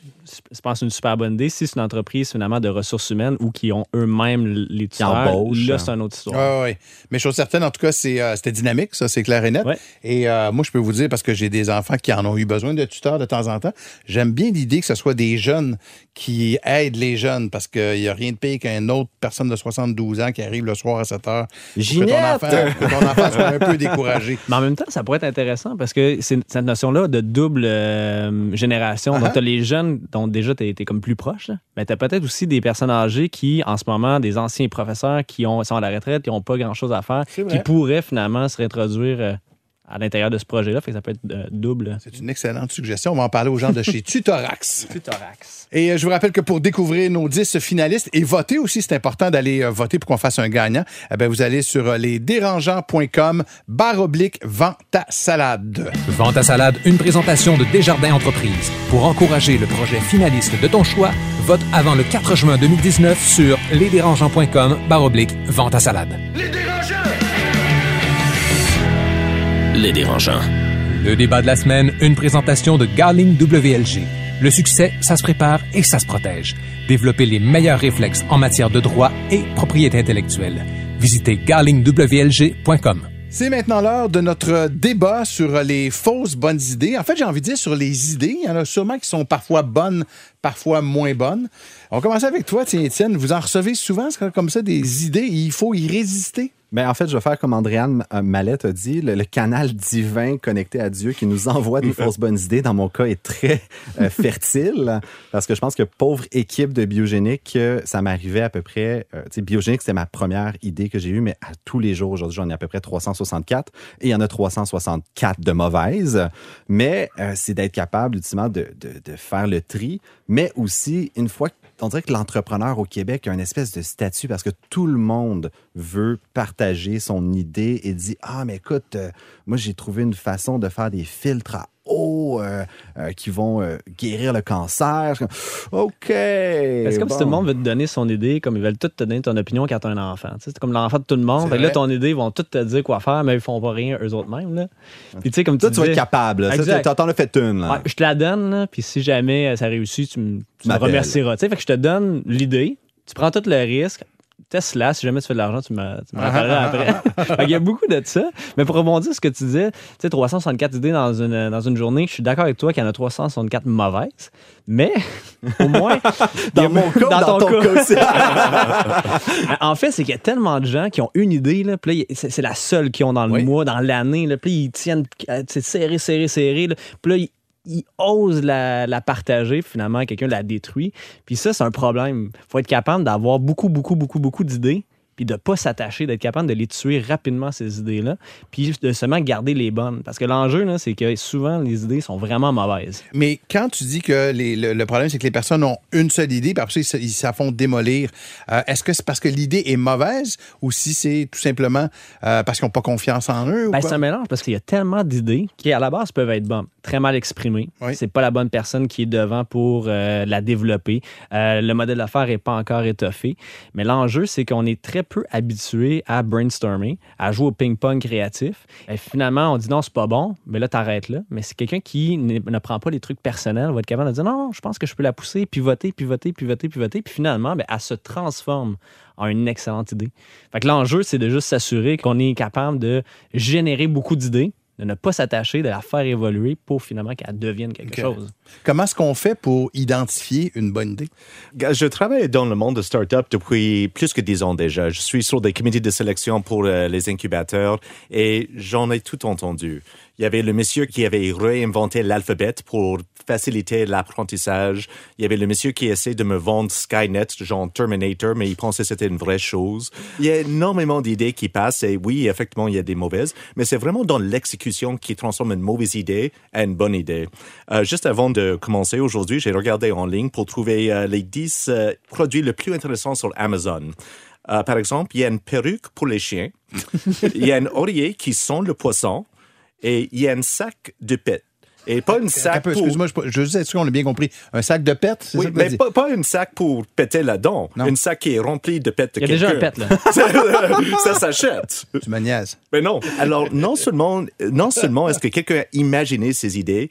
je pense que c'est une super bonne idée. Si c'est une entreprise finalement de ressources humaines ou qui ont eux-mêmes les tuteurs, là, c'est une autre histoire. Oui, oui. Mais chose certaine, en tout cas, c'est, euh, c'était dynamique, ça, c'est clair et net. Ouais. Et euh, moi, je peux vous dire, parce que j'ai des enfants qui en ont eu besoin de tuteurs de temps en temps, j'aime bien l'idée que ce soit des jeunes qui aident les jeunes, parce qu'il n'y a rien de pire qu'une autre personne de 72 ans qui arrive le soir à 7 heures. Ginette! enfant, que ton enfant soit un peu découragé. Mais en même temps, ça pourrait être intéressant parce que c'est cette notion-là de double euh, génération. Donc, ah. tu as les jeunes dont déjà tu es, comme plus proche, là. mais tu as peut-être aussi des personnes âgées qui, en ce moment, des anciens professeurs qui ont, sont à la retraite, qui n'ont pas grand-chose à faire, qui pourraient finalement se réintroduire euh, à l'intérieur de ce projet-là. Fait que ça peut être euh, double. C'est une excellente suggestion. On va en parler aux gens de chez Tutorax. Tutorax. Et euh, je vous rappelle que pour découvrir nos 10 finalistes et voter aussi, c'est important d'aller euh, voter pour qu'on fasse un gagnant. Eh bien, vous allez sur euh, lesdérangeants.com barre oblique vente à salade. Vente à salade, une présentation de Desjardins Entreprises. Pour encourager le projet finaliste de ton choix, vote avant le 4 juin 2019 sur lesdérangeants.com barre oblique vente à salade. Les dérangeants. Le débat de la semaine, une présentation de Garling WLG. Le succès, ça se prépare et ça se protège. Développer les meilleurs réflexes en matière de droit et propriété intellectuelle. Visitez garlingwlg.com. C'est maintenant l'heure de notre débat sur les fausses bonnes idées. En fait, j'ai envie de dire sur les idées. Il y en a sûrement qui sont parfois bonnes, parfois moins bonnes. On va commencer avec toi, tiens, Étienne. Vous en recevez souvent c'est comme ça des idées et il faut y résister? Mais en fait, je vais faire comme Andréane euh, Mallette a dit, le, le canal divin connecté à Dieu qui nous envoie des fausses bonnes idées, dans mon cas, est très euh, fertile. Parce que je pense que pauvre équipe de biogénique, euh, ça m'arrivait à peu près. euh, tu sais, biogénique, c'était ma première idée que j'ai eue, mais à tous les jours, aujourd'hui, j'en ai à peu près 364. Et il y en a 364 de mauvaises. Mais euh, c'est d'être capable, ultimement, de, de, de faire le tri. Mais aussi, une fois que on dirait que l'entrepreneur au Québec a une espèce de statut parce que tout le monde veut partager son idée et dit Ah, mais écoute, euh, moi j'ai trouvé une façon de faire des filtres à euh, qui vont euh, guérir le cancer. OK. C'est comme si tout le monde veut te donner son idée, comme ils veulent tout te donner ton opinion quand tu as un enfant. C'est comme l'enfant de tout le monde. Fait que là, ton idée, ils vont tout te dire quoi faire, mais ils font pas rien eux autres mêmes. Là. Puis tu sais, comme tu Toi, tu vas être capable. t'en- as fait une. là. Ouais, je te la donne, là, puis si jamais ça réussit, tu, me- remercieras. Tu sais, fait que je te donne l'idée, tu prends tout le risque, teste-la, si jamais tu fais de l'argent, tu me, tu me Ah, rappelleras après. Fait qu'il y a beaucoup de ça. Mais pour rebondir sur ce que tu disais, tu sais, 364 idées dans une, dans une journée, je suis d'accord avec toi qu'il y en a 364 mauvaises, mais au moins... il Dans mon cas, dans, ton ton cas aussi. en fait, c'est qu'il y a tellement de gens qui ont une idée, là, puis là, c'est la seule qu'ils ont dans le Oui. mois, dans l'année, là, puis ils tiennent euh, c'est serré, serré, serré, là, puis là, ils osent la, partager, finalement, quelqu'un la détruit. Puis ça, c'est un problème. faut être capable d'avoir beaucoup, beaucoup, beaucoup, beaucoup d'idées, puis de pas s'attacher, d'être capable de les tuer rapidement, ces idées-là, puis de seulement garder les bonnes. Parce que l'enjeu, c'est que souvent, les idées sont vraiment mauvaises. Mais quand tu dis que les- le, le problème, c'est que les personnes ont une seule idée, puis après ils se, ils se font démolir, euh, est-ce que c'est parce que l'idée est mauvaise ou si c'est tout simplement euh, parce qu'ils n'ont pas confiance en eux? Ben, c'est un mélange parce qu'il y a tellement d'idées qui, à la base, peuvent être bonnes, très mal exprimées. Oui. C'est pas la bonne personne qui est devant pour euh, la développer. Le modèle d'affaires n'est pas encore étoffé. Mais l'enjeu, c'est qu'on est très peu habitué à brainstormer, à jouer au ping-pong créatif. Et finalement, on dit non, c'est pas bon, mais là, t'arrêtes là. Mais c'est quelqu'un qui ne, prend pas les trucs personnels, va être capable de dire non, je pense que je peux la pousser, pivoter, pivoter, pivoter, pivoter. Puis finalement, ben, elle se transforme en une excellente idée. Fait que l'enjeu, c'est de juste s'assurer qu'on est capable de générer beaucoup d'idées, de ne pas s'attacher, de la faire évoluer pour finalement qu'elle devienne quelque chose. Comment est-ce qu'on fait pour identifier une bonne idée? Je travaille dans le monde de start-up depuis plus que dix ans déjà. Je suis sur des comités de sélection pour euh, les incubateurs et j'en ai tout entendu. Il y avait le monsieur qui avait réinventé l'alphabet pour faciliter l'apprentissage. Il y avait le monsieur qui essaie de me vendre Skynet, genre Terminator, mais il pensait que c'était une vraie chose. Il y a énormément d'idées qui passent et oui, effectivement, il y a des mauvaises, mais c'est vraiment dans l'exécution qui transforme une mauvaise idée en une bonne idée. Euh, juste avant de commencer aujourd'hui, j'ai regardé en ligne pour trouver euh, les 10 euh, produits les plus intéressants sur Amazon. Par exemple, il y a une perruque pour les chiens, il y a un oreiller qui sent le poisson et il y a un sac de pet. Et pas une Un sac peu, pour... Excuse-moi, je, veux juste être sûr qu'on a bien compris? Un sac de pète, c'est Oui, ça que mais pas, pas une sac pour péter là-dedans. Non. Une sac qui est remplie de pets de Il y a déjà un quelqu'un. pet, là. ça s'achète. Tu me niaises. Mais non. Alors, non seulement, non seulement est-ce que quelqu'un a imaginé ces idées,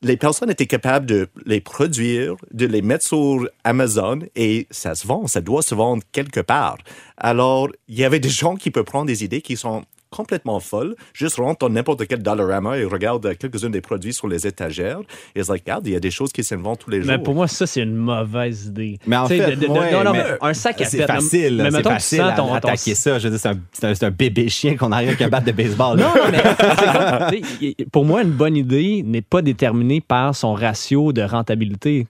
les personnes étaient capables de les produire, de les mettre sur Amazon et ça se vend, ça doit se vendre quelque part. Alors, il y avait des gens qui peuvent prendre des idées qui sont complètement folles, juste rentre dans n'importe quel Dollarama et regarde quelques-uns des produits sur les étagères et c'est like, regarde, il y a des choses qui s'inventent tous les jours. Mais pour moi, ça, c'est une mauvaise idée. Mais en fait, de- de- de- ouais, non, non, mais mais un sac à c'est facile. Mais mettons facile à ton- ton- attaquer ça. Je veux dire, c'est un, bébé chien qu'on arrive avec un bat de baseball. Non, non, mais c'est comme- pour moi, une bonne idée n'est pas déterminée par son ratio de rentabilité.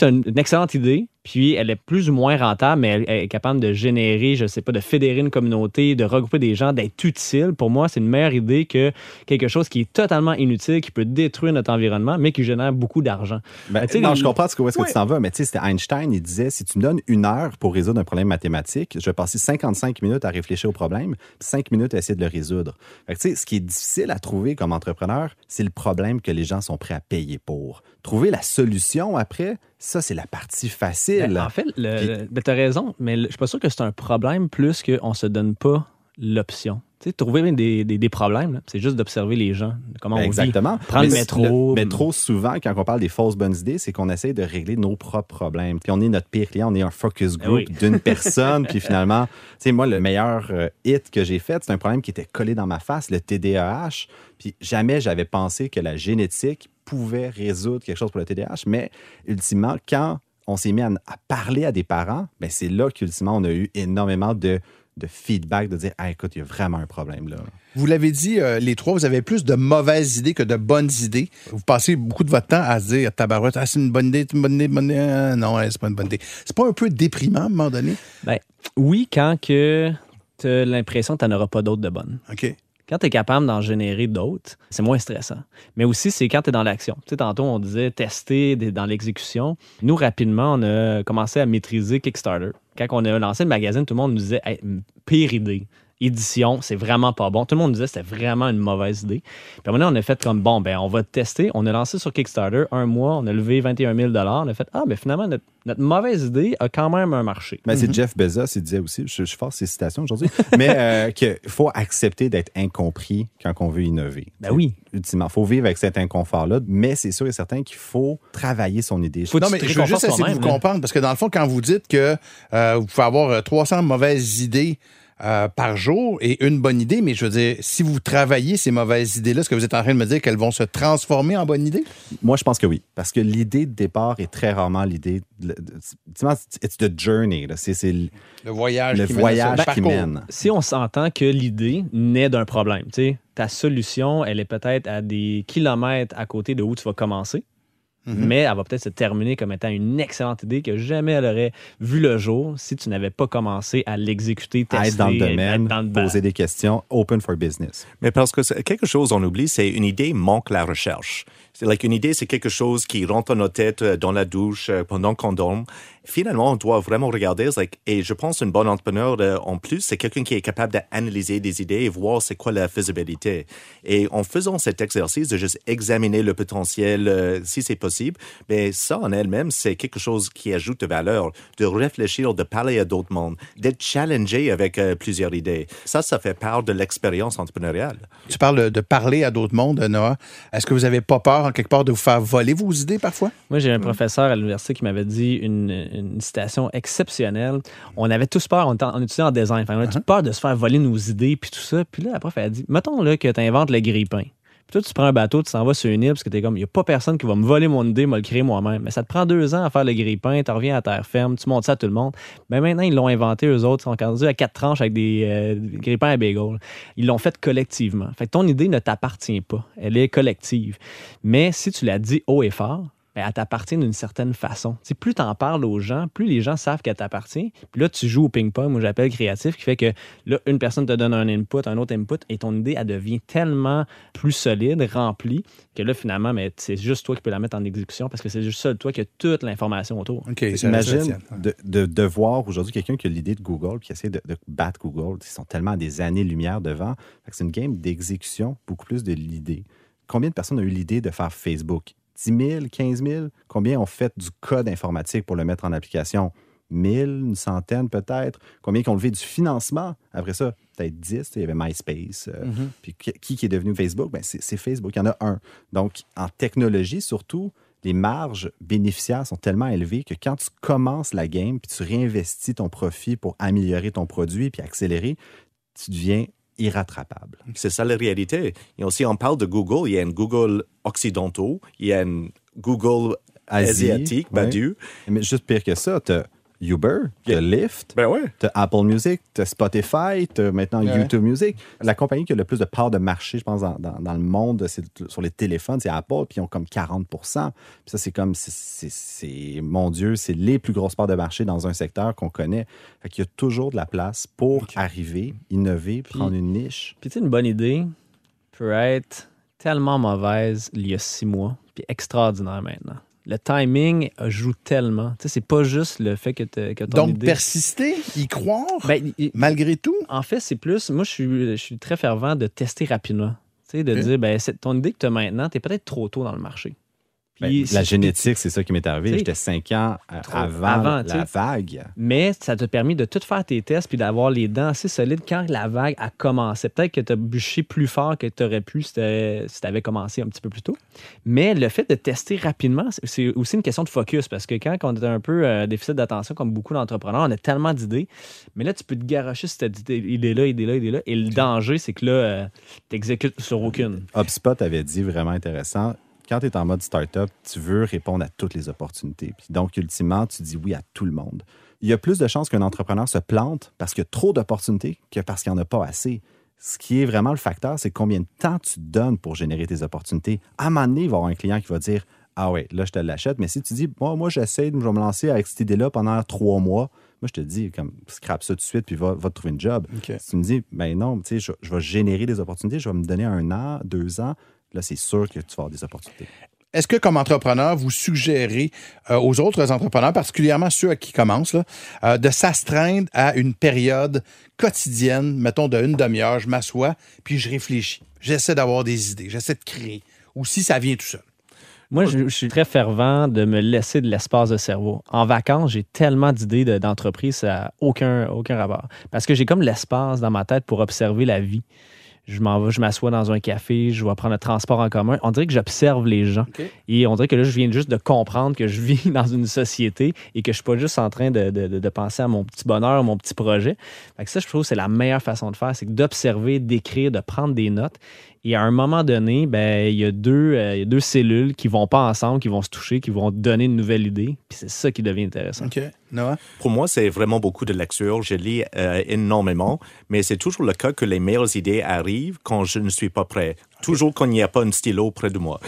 As une, une excellente idée, puis elle est plus ou moins rentable, mais elle, elle est capable de générer, je sais pas, de fédérer une communauté, de regrouper des gens, d'être utile, pour moi, c'est une meilleure idée que quelque chose qui est totalement inutile, qui peut détruire notre environnement, mais qui génère beaucoup d'argent. Ben, sais, non, je comprends ce que, où est-ce que tu t'en vas, mais tu sais, c'était Einstein, il disait si tu me donnes une heure pour résoudre un problème mathématique, je vais passer 55 minutes à réfléchir au problème, puis 5 minutes à essayer de le résoudre. Fait que, tu sais, ce qui est difficile à trouver comme entrepreneur, c'est le problème que les gens sont prêts à payer pour. Trouver la solution après, ça, c'est la partie facile. Ben, en fait, le, Puis- le- ben, t'as raison, mais le- je suis pas sûr que c'est un problème plus qu'on se donne pas l'option. Tu sais, trouver des, des- des problèmes, c'est juste d'observer les gens, comment Ben, on Exactement. vit. Prendre le Mais métro. Mais trop souvent, quand on parle des fausses bonnes idées, c'est qu'on essaie de régler nos propres problèmes. Puis on est notre pire client, on est un focus Ben group oui. d'une personne. puis finalement, tu sais, moi, le meilleur euh, hit que j'ai fait, c'est un problème qui était collé dans ma face, le TDAH. Puis jamais j'avais pensé que la génétique pouvait résoudre quelque chose pour le TDAH. Mais ultimement, quand on s'est mis à, à parler à des parents, ben c'est là qu'ultimement, on a eu énormément de, de feedback, de dire ah, écoute, il y a vraiment un problème là. Vous l'avez dit, euh, les trois, vous avez plus de mauvaises idées que de bonnes idées. Vous passez beaucoup de votre temps à se dire, tabarouette, ah, c'est une bonne idée, c'est une bonne idée, une bonne idée. Ah, non, c'est pas une bonne idée. C'est pas un peu déprimant à un moment donné? Ben, oui, quand que tu as l'impression que tu n'en auras pas d'autres de bonnes. OK. Quand tu es capable d'en générer d'autres, c'est moins stressant. Mais aussi, c'est quand tu es dans l'action. Tu sais, tantôt, on disait tester dans l'exécution. Nous, rapidement, on a commencé à maîtriser Kickstarter. Quand on a lancé le magazine, tout le monde nous disait pire idée. Édition, c'est vraiment pas bon. Tout le monde nous disait que c'était vraiment une mauvaise idée. Puis maintenant, on a fait comme bon, ben, on va tester. On a lancé sur Kickstarter un mois, on a levé 21 000 On a fait Ah, ben finalement, notre, notre mauvaise idée a quand même un marché. Ben, C'est Jeff Bezos, il disait aussi, je, je force ses citations aujourd'hui, mais euh, qu'il faut accepter d'être incompris quand on veut innover. Ben oui. Ultimement, il faut vivre avec cet inconfort-là, mais c'est sûr et certain qu'il faut travailler son idée. Faut Non, mais je veux juste essayer de vous là. comprendre, parce que dans le fond, quand vous dites que euh, vous pouvez avoir euh, 300 mauvaises idées euh, par jour et une bonne idée, mais je veux dire, si vous travaillez ces mauvaises idées-là, est-ce que vous êtes en train de me dire qu'elles vont se transformer en bonnes idées? Moi, je pense que oui, parce que l'idée de départ est très rarement l'idée. It's the journey. C'est le voyage le qui mène voyage ça, le qui mène. si on s'entend que l'idée naît d'un problème, tu sais, ta solution, elle est peut-être à des kilomètres à côté de où tu vas commencer, Mhm. mais elle va peut-être se terminer comme étant une excellente idée que jamais elle aurait vu le jour si tu n'avais pas commencé à l'exécuter, À tester, être dans le être domaine, dans le bas. poser des questions, open for business. Mais parce que quelque chose on oublie, c'est une idée manque la recherche. C'est like une idée, c'est quelque chose qui rentre dans notre tête euh, dans la douche euh, pendant qu'on dorme. finalement, on doit vraiment regarder, like, et je pense un bon entrepreneur euh, en plus, c'est quelqu'un qui est capable d'analyser des idées et voir c'est quoi la faisabilité. Et en faisant cet exercice de juste examiner le potentiel, si c'est possible, mais ça en elle-même, c'est quelque chose qui ajoute de valeur, de réfléchir, de parler à d'autres mondes, d'être challengé avec plusieurs idées. Ça, ça fait part de l'expérience entrepreneuriale. Tu parles de parler à d'autres mondes, Noah. Est-ce que vous n'avez pas peur, en quelque part, de vous faire voler vos idées parfois? Moi, j'ai un professeur à l'université qui m'avait dit une, une citation exceptionnelle. On avait tous peur, on, on étudiait en design, on avait tous peur de se faire voler nos idées, puis tout ça. Puis là, la prof, elle a dit, mettons là, que tu inventes le grille-pain. Puis toi, tu prends un bateau, tu t'en vas sur une île parce que t'es comme, il n'y a pas personne qui va me voler mon idée, me le créer moi-même. Mais ça te prend deux ans à faire le grille-pain, tu reviens à terre ferme, tu montes ça à tout le monde. Mais maintenant, ils l'ont inventé, eux autres, ils sont rendus à quatre tranches avec des, euh, des grille-pains à bagel. Ils l'ont fait collectivement. Fait que ton idée ne t'appartient pas. Elle est collective. Mais si tu la dis haut et fort, ben, elle t'appartient d'une certaine façon. Plus tu en parles aux gens, plus les gens savent qu'elle t'appartient. Puis là, tu joues au ping-pong, moi j'appelle créatif, qui fait que là, une personne te donne un input, un autre input, et ton idée, elle devient tellement plus solide, remplie, que là, finalement, mais c'est juste toi qui peux la mettre en exécution parce que c'est juste seul toi qui as toute l'information autour. OK, ça Imagine reste la tienne. de, de, de voir aujourd'hui quelqu'un qui a l'idée de Google puis qui essaie de, de battre Google. Ils sont tellement à des années-lumière devant. C'est une game d'exécution, beaucoup plus de l'idée. Combien de personnes ont eu l'idée de faire Facebook? 10 000, 15 000? Combien ont fait du code informatique pour le mettre en application? 1000, une centaine peut-être? Combien qui ont levé du financement? Après ça, peut-être 10. Il y avait MySpace. euh, Puis qui, qui est devenu Facebook? Ben, c'est c'est Facebook. Il y en a un. Donc, en technologie, surtout, les marges bénéficiaires sont tellement élevées que quand tu commences la game puis tu réinvestis ton profit pour améliorer ton produit puis accélérer, tu deviens irrattrapable. C'est ça la réalité. Et aussi, on parle de Google. Il y a un Google occidentaux, il y a un Google Asie, asiatique. Badu. Mais juste pire que ça, tu Uber. Lyft, Ben ouais. Apple Music, tu Spotify, tu maintenant Ouais. YouTube Music. La compagnie qui a le plus de part de marché, je pense, dans, dans- dans le monde, c'est sur les téléphones, c'est Apple, puis ils ont comme 40 Puis ça, c'est comme, c'est- mon Dieu, c'est les plus grosses parts de marché dans un secteur qu'on connaît. Fait qu'il y a toujours de la place pour arriver, innover, prendre une niche. Puis tu une bonne idée peut être tellement mauvaise il y a six mois, puis extraordinaire maintenant. Le timing joue tellement. Tu sais, c'est pas juste le fait que, t'as- que ton Donc, idée... persister, y croire, Ben, malgré tout? en fait, c'est plus... Moi, je suis, je suis très fervent de tester rapidement. Tu sais, de dire, ben, c'est- ton idée que tu as maintenant, tu es peut-être trop tôt dans le marché. Ben, la génétique, c'est ça qui m'est arrivé. J'étais cinq ans euh, avant, avant, la vague. Mais ça t'a permis de tout faire tes tests puis d'avoir les dents assez solides quand la vague a commencé. Peut-être que tu as bûché plus fort que tu aurais pu si tu avais commencé un petit peu plus tôt. Mais le fait de tester rapidement, c'est- aussi une question de focus parce que quand on est un peu euh, déficit d'attention, comme beaucoup d'entrepreneurs, on a tellement d'idées. Mais là, tu peux te garocher cette idée- idée-là, idée-là, idée-là. Et le danger, c'est que là, tu n'exécutes sur aucune. HubSpot avait dit vraiment intéressant. Quand tu es en mode startup, tu veux répondre à toutes les opportunités. Puis donc, ultimement, tu dis oui à tout le monde. Il y a plus de chances qu'un entrepreneur se plante parce qu'il y a trop d'opportunités que parce qu'il n'y en a pas assez. Ce qui est vraiment le facteur, c'est combien de temps tu donnes pour générer tes opportunités. À un moment donné, il va y avoir un client qui va dire Ah ouais, là, je te l'achète. Mais si tu dis Moi, moi j'essaie, je vais me lancer avec cette idée-là pendant trois mois, moi, je te dis, comme, scrape ça tout de suite, puis va, va te trouver une job. Si tu me dis, ben non, tu sais, je, je vais générer des opportunités, je vais me donner un an, deux ans, là, c'est sûr que tu vas avoir des opportunités. Est-ce que, comme entrepreneur, vous suggérez euh, aux autres entrepreneurs, particulièrement ceux à qui commencent, là, euh, de s'astreindre à une période quotidienne, mettons de une demi-heure, je m'assois, puis je réfléchis. J'essaie d'avoir des idées, j'essaie de créer. Ou si ça vient tout seul. Moi, je, je suis très fervent de me laisser de l'espace de cerveau. En vacances, j'ai tellement d'idées de- d'entreprise, ça n'a aucun, aucun rapport. Parce que j'ai comme l'espace dans ma tête pour observer la vie. Je m'en vais, je m'assois dans un café, je vais prendre le transport en commun. On dirait que j'observe les gens. Et on dirait que là, je viens juste de comprendre que je vis dans une société et que je suis pas juste en train de, de- de- de penser à mon petit bonheur, mon petit projet. Fait que ça, je trouve que c'est la meilleure façon de faire, c'est d'observer, d'écrire, de prendre des notes. Et à un moment donné, ben, il y a deux, euh, il y a deux cellules qui vont pas ensemble, qui vont se toucher, qui vont donner une nouvelle idée. Puis c'est ça qui devient intéressant. OK. Noah? Pour moi, c'est vraiment beaucoup de lecture. Je lis euh, énormément, mais c'est toujours le cas que les meilleures idées arrivent quand je ne suis pas prêt. Toujours quand il n'y a pas un stylo près de moi.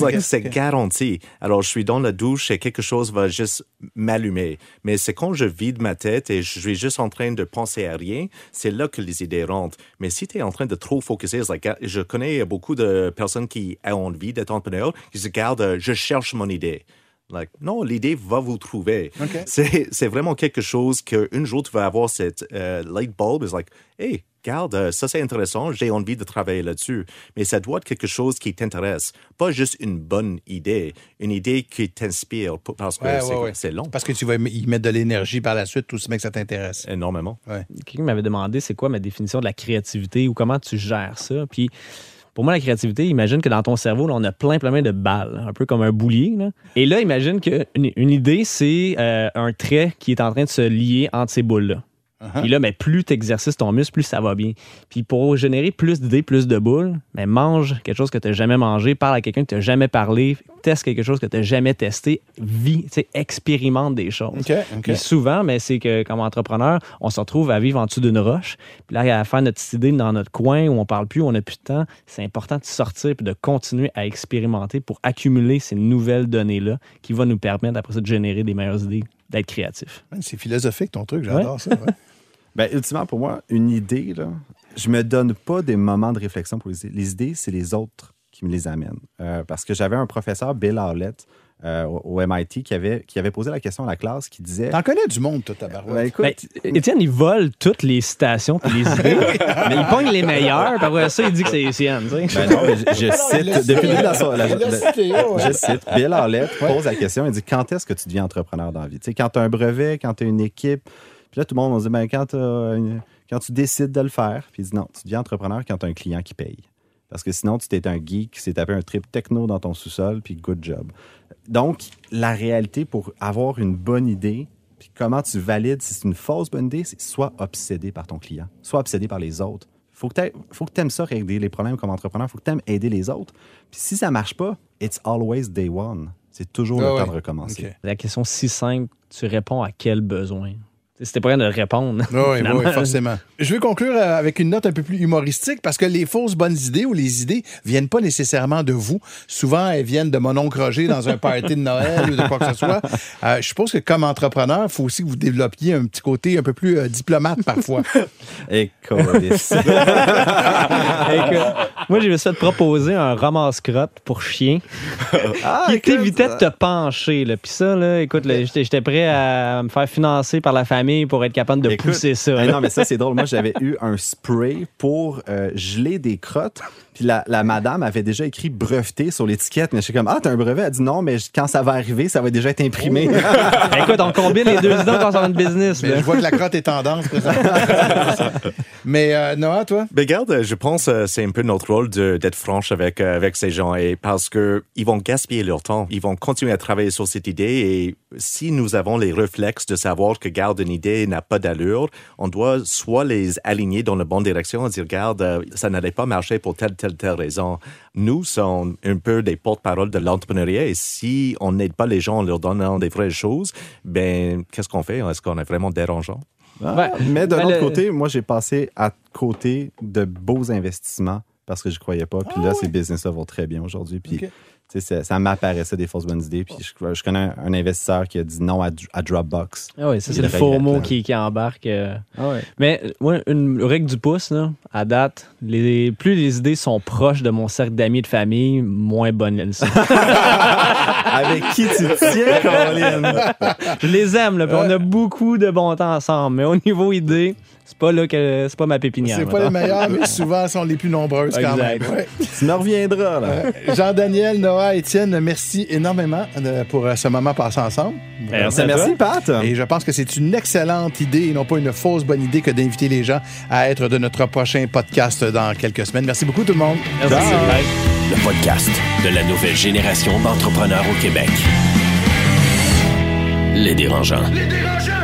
Like, C'est garanti. Alors, je suis dans la douche et quelque chose va juste m'allumer. Mais c'est quand je vide ma tête et je suis juste en train de penser à rien, c'est là que les idées rentrent. Mais si tu es en train de trop focuser, like, je connais beaucoup de personnes qui ont envie d'être entrepreneurs, qui se gardent, euh, je cherche mon idée. Like, non, l'idée va vous trouver. C'est, vraiment quelque chose qu'un jour, tu vas avoir cette euh, light bulb. It's like, hey, regarde, euh, ça c'est intéressant, j'ai envie de travailler là-dessus. Mais ça doit être quelque chose qui t'intéresse. Pas juste une bonne idée, une idée qui t'inspire parce que Ouais, c'est, ouais, ouais. c'est long. Parce que tu vas y mettre de l'énergie par la suite, tout ce mec, ça t'intéresse. Énormément. Quelqu'un m'avait demandé c'est quoi ma définition de la créativité ou comment tu gères ça? Puis pour moi, la créativité, imagine que dans ton cerveau, là, on a plein, plein, plein de balles, un peu comme un boulier. là. Et là, imagine qu'une une idée, c'est euh, un trait qui est en train de se lier entre ces boules-là. Puis là, mais plus tu exercices ton muscle, plus ça va bien. Puis pour générer plus d'idées, plus de boules, mais mange quelque chose que tu n'as jamais mangé, parle à quelqu'un que tu n'as jamais parlé, teste quelque chose que tu n'as jamais testé, vis, tu sais, expérimente des choses. Puis souvent, mais c'est que comme entrepreneur, on se retrouve à vivre en dessous d'une roche. Puis là, à faire notre petite idée dans notre coin où on parle plus, où on n'a plus de temps. C'est important de sortir puis de continuer à expérimenter pour accumuler ces nouvelles données-là qui vont nous permettre après ça de générer des meilleures idées, d'être créatif. C'est philosophique ton truc, j'adore ça. ouais. Ben, ultimement, pour moi, une idée, là, je me donne pas des moments de réflexion pour les idées. Les idées, c'est les autres qui me les amènent. Euh, parce que j'avais un professeur, Bill Howlett, euh, au au MIT, qui avait, qui avait posé la question à la classe, qui disait... T'en connais du monde, toi, tabarouette. Ben, écoute, Ben, Étienne, il vole toutes les citations puis les idées, mais il pogne les meilleures. Puis après ça, il dit que c'est les siennes. tu sais. Ben non, mais je, cite, depuis le début de la la- l'a je cite, Bill Howlett pose la question, il dit quand est-ce que tu deviens entrepreneur dans la vie? Tu sais, quand tu as un brevet, quand tu as une équipe, puis là, tout le monde on se dit, ben, quand, t'as une- quand tu décides de le faire, puis il dit non, tu deviens entrepreneur quand tu as un client qui paye. Parce que sinon, tu t'es un geek qui s'est tapé un trip techno dans ton sous-sol, puis good job. Donc, la réalité pour avoir une bonne idée, puis comment tu valides si c'est une fausse bonne idée, c'est soit obsédé par ton client, soit obsédé par les autres. Faut que tu aimes ça, régler les problèmes comme entrepreneur. faut que tu aimes aider les autres. Puis si ça marche pas, it's always day one. C'est toujours Ah le ouais. temps de recommencer. La question si simple, tu réponds à quel besoin? T'es pas capable de répondre. Oui, oui, forcément. Je veux conclure euh, avec une note un peu plus humoristique parce que les fausses bonnes idées ou les idées viennent pas nécessairement de vous. Souvent, elles viennent de mon oncle Roger dans un party de Noël ou de quoi que ce soit. Euh, je suppose que comme entrepreneur, il faut aussi que vous développiez un petit côté un peu plus euh, diplomate parfois. Écoute, moi, j'ai fait proposer un ramasse-crotte pour chien Ah, qui t'évitait de te pencher. Là. Puis ça, là, écoute, j'étais prêt à me faire financer par la famille pour être capable de Écoute, pousser ça. là. non, mais ça, c'est drôle. Moi, j'avais eu un spray pour euh, geler des crottes. Puis la, la madame avait déjà écrit breveté sur l'étiquette. Mais je suis comme, ah, t'as un brevet? Elle dit non, mais quand ça va arriver, ça va déjà être imprimé. Ben, écoute, on combine les deux idées quand on sort une business. Mais là. je vois que la crotte est tendance. Mais euh, Noah, toi? Ben, regarde, je pense que c'est un peu notre rôle d'être franche avec, euh, avec ces gens et parce que ils vont gaspiller leur temps. Ils vont continuer à travailler sur cette idée et si nous avons les réflexes de savoir que, garde, une idée n'a pas d'allure, on doit soit les aligner dans la bonne direction et dire, regarde, euh, ça n'allait pas marcher pour telle, telle, telle raison. Nous sommes un peu des porte-parole de l'entrepreneuriat et si on n'aide pas les gens en leur donnant des vraies choses, ben, qu'est-ce qu'on fait? Est-ce qu'on est vraiment dérangeant? Ah, Ouais. mais d'un Ben, autre le- côté, moi, j'ai passé à côté de beaux investissements parce que je croyais pas. Puis là, ces business-là vont très bien aujourd'hui. Puis. Tu sais, ça, ça m'apparaissait des fausses bonnes idées. Puis je, je connais un, un investisseur qui a dit non à, à Dropbox. Ah oui, ça, c'est le faux mot là. qui, qui embarque. euh. Ah ouais. Mais moi, une règle du pouce, là, à date, les, plus les idées sont proches de mon cercle d'amis et de famille, moins bonnes elles sont. Avec qui tu tiens, Caroline? Je les aime, là, puis on a beaucoup de bon temps ensemble. Mais au niveau idée, c'est pas là que c'est pas ma pépinière. C'est pas les meilleurs, mais souvent sont les plus nombreuses quand même. Ouais. tu me reviendras, là. Jean-Daniel, Noah, Étienne, merci énormément euh, pour euh, ce moment passé ensemble. Merci Merci, Pat. Et je pense que c'est une excellente idée et non pas une fausse bonne idée que d'inviter les gens à être de notre prochain podcast dans quelques semaines. Merci beaucoup tout le monde. Merci. Bye. Le podcast de la nouvelle génération d'entrepreneurs au Québec. Les dérangeants. Les dérangeants!